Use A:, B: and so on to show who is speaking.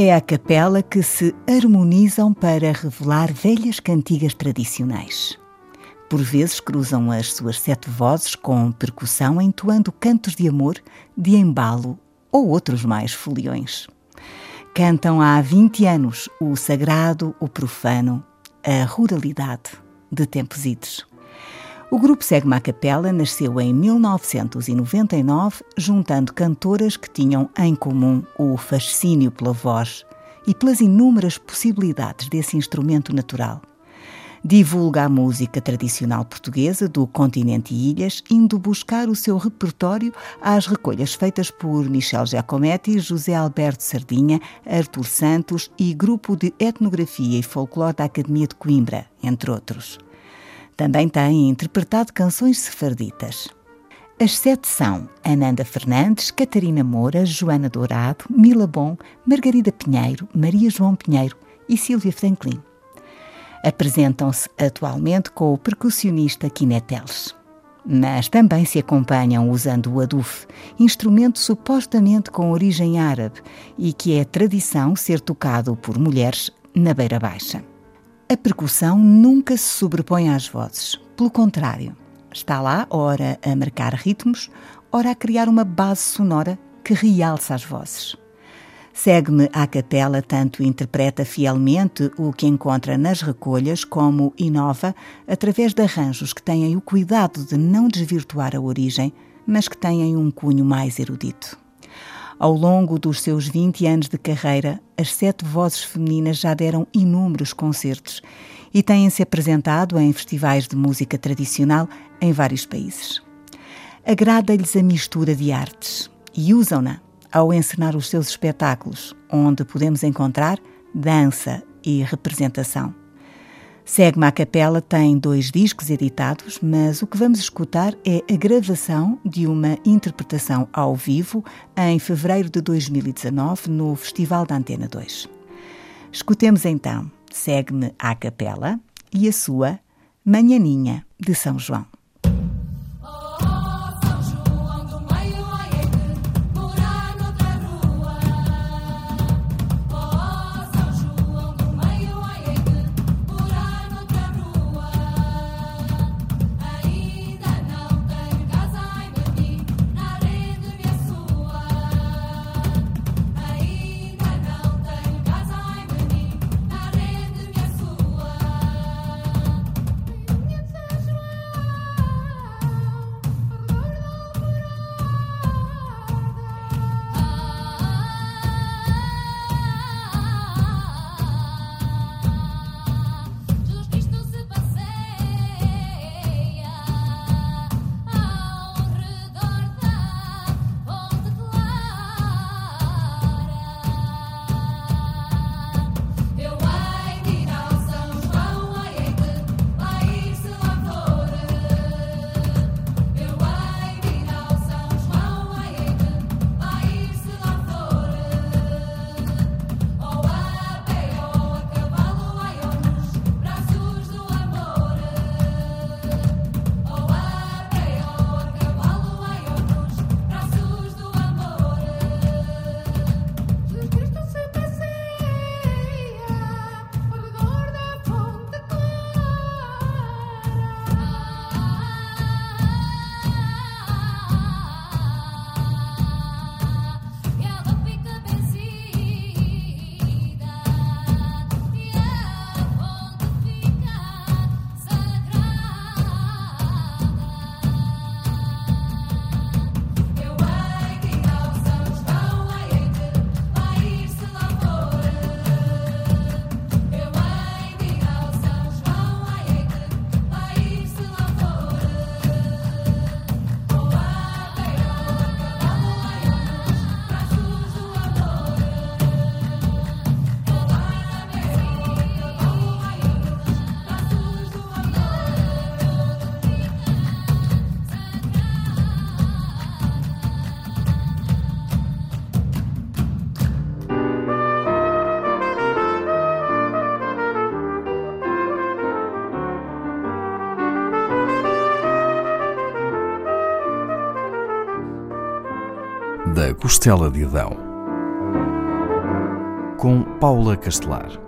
A: É a capela que se harmonizam para revelar velhas cantigas tradicionais. Por vezes cruzam as suas sete vozes com percussão, entoando cantos de amor, de embalo ou outros mais foliões. Cantam há 20 anos o sagrado, o profano, a ruralidade de tempos idos. O grupo Segma Capela nasceu em 1999, juntando cantoras que tinham em comum o fascínio pela voz e pelas inúmeras possibilidades desse instrumento natural. Divulga a música tradicional portuguesa do continente e ilhas, indo buscar o seu repertório às recolhas feitas por Michel Giacometti, José Alberto Sardinha, Artur Santos e Grupo de Etnografia e Folclore da Academia de Coimbra, entre outros. Também tem interpretado canções sefarditas. As sete são Ananda Fernandes, Catarina Moura, Joana Dourado, Mila Bom, Margarida Pinheiro, Maria João Pinheiro e Silvia Franklin. Apresentam-se atualmente com o percussionista Kineteles. Mas também se acompanham usando o aduf, instrumento supostamente com origem árabe e que é tradição ser tocado por mulheres na beira baixa. A percussão nunca se sobrepõe às vozes. Pelo contrário, está lá, ora a marcar ritmos, ora a criar uma base sonora que realça as vozes. Segue-me à capela, tanto interpreta fielmente o que encontra nas recolhas, como inova através de arranjos que têm o cuidado de não desvirtuar a origem, mas que têm um cunho mais erudito. Ao longo dos seus 20 anos de carreira, as sete vozes femininas já deram inúmeros concertos e têm-se apresentado em festivais de música tradicional em vários países. Agrada-lhes a mistura de artes e usam-na ao encenar os seus espetáculos, onde podemos encontrar dança e representação. Segue-me à Capela tem dois discos editados, mas o que vamos escutar é a gravação de uma interpretação ao vivo em fevereiro de 2019 no Festival da Antena 2. Escutemos então Segue-me à Capela e a sua Manhaninha de São João.
B: A Costela de Adão, com Paula Castelar.